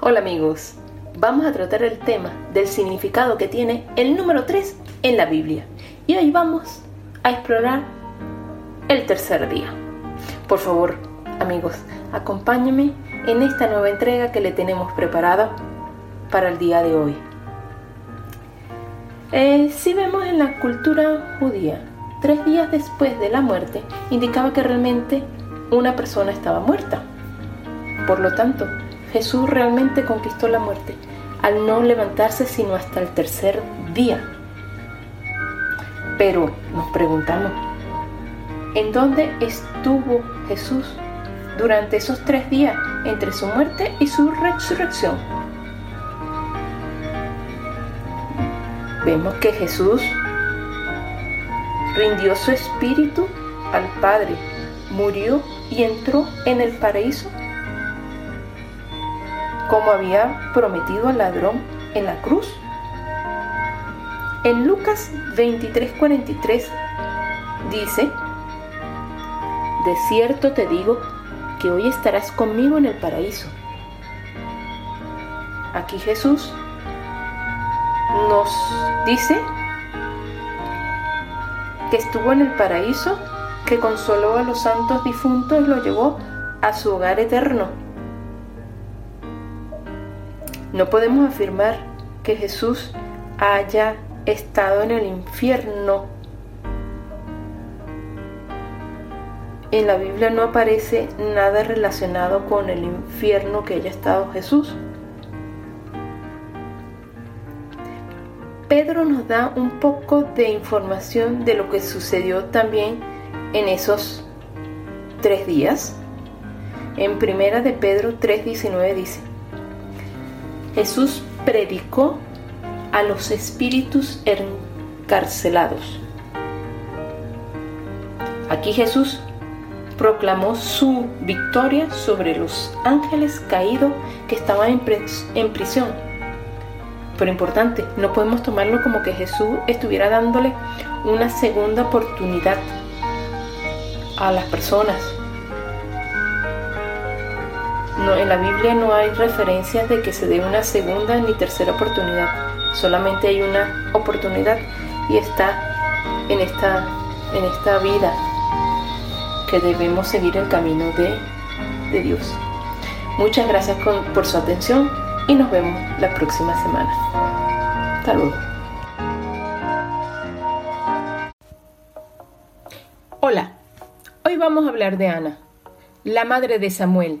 Hola amigos, vamos a tratar el tema del significado que tiene el número 3 en la Biblia. Y hoy vamos a explorar el tercer día. Por favor, amigos, acompáñenme en esta nueva entrega que le tenemos preparada para el día de hoy. Eh, si vemos en la cultura judía, tres días después de la muerte indicaba que realmente una persona estaba muerta. Por lo tanto, Jesús realmente conquistó la muerte al no levantarse sino hasta el tercer día. Pero nos preguntamos, ¿en dónde estuvo Jesús durante esos tres días entre su muerte y su resurrección? Vemos que Jesús rindió su espíritu al Padre, murió y entró en el paraíso como había prometido al ladrón en la cruz. En Lucas 23:43 dice, De cierto te digo que hoy estarás conmigo en el paraíso. Aquí Jesús nos dice que estuvo en el paraíso, que consoló a los santos difuntos y lo llevó a su hogar eterno. No podemos afirmar que Jesús haya estado en el infierno. En la Biblia no aparece nada relacionado con el infierno que haya estado Jesús. Pedro nos da un poco de información de lo que sucedió también en esos tres días. En primera de Pedro 3:19 dice, Jesús predicó a los espíritus encarcelados. Aquí Jesús proclamó su victoria sobre los ángeles caídos que estaban en, prisión. Pero importante, no podemos tomarlo como que Jesús estuviera dándole una segunda oportunidad a las personas. No, en la Biblia no hay referencias de que se dé una segunda ni tercera oportunidad. Solamente hay una oportunidad y está en esta, en esta vida que debemos seguir el camino de, de Dios. Muchas gracias por su atención y nos vemos la próxima semana. Hasta luego. Hola, hoy vamos a hablar de Ana, la madre de Samuel,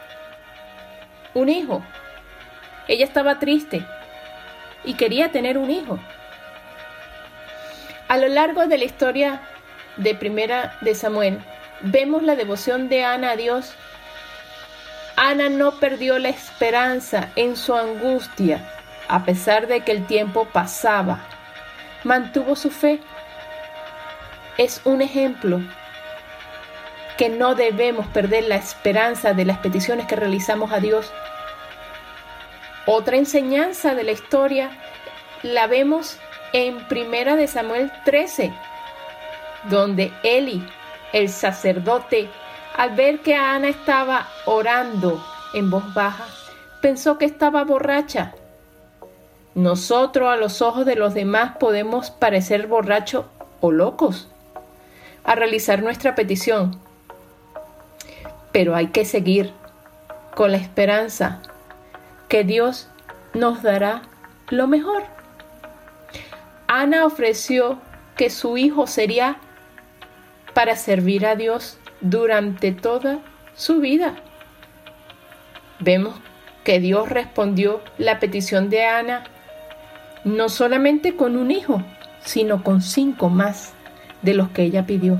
un hijo. Ella estaba triste y quería tener un hijo. A lo largo de la historia de Primera de Samuel, vemos la devoción de Ana a Dios. Ana no perdió la esperanza en su angustia, a pesar de que el tiempo pasaba. Mantuvo su fe. Es un ejemplo que no debemos perder la esperanza de las peticiones que realizamos a Dios. Otra enseñanza de la historia la vemos en Primera de Samuel 13, donde Eli, el sacerdote, al ver que Ana estaba orando en voz baja, pensó que estaba borracha. Nosotros a los ojos de los demás podemos parecer borrachos o locos a realizar nuestra petición, pero hay que seguir con la esperanza que Dios nos dará lo mejor. Ana ofreció que su hijo sería para servir a Dios durante toda su vida. Vemos que Dios respondió la petición de Ana no solamente con un hijo, sino con cinco más de los que ella pidió.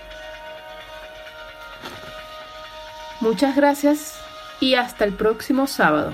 Muchas gracias y hasta el próximo sábado.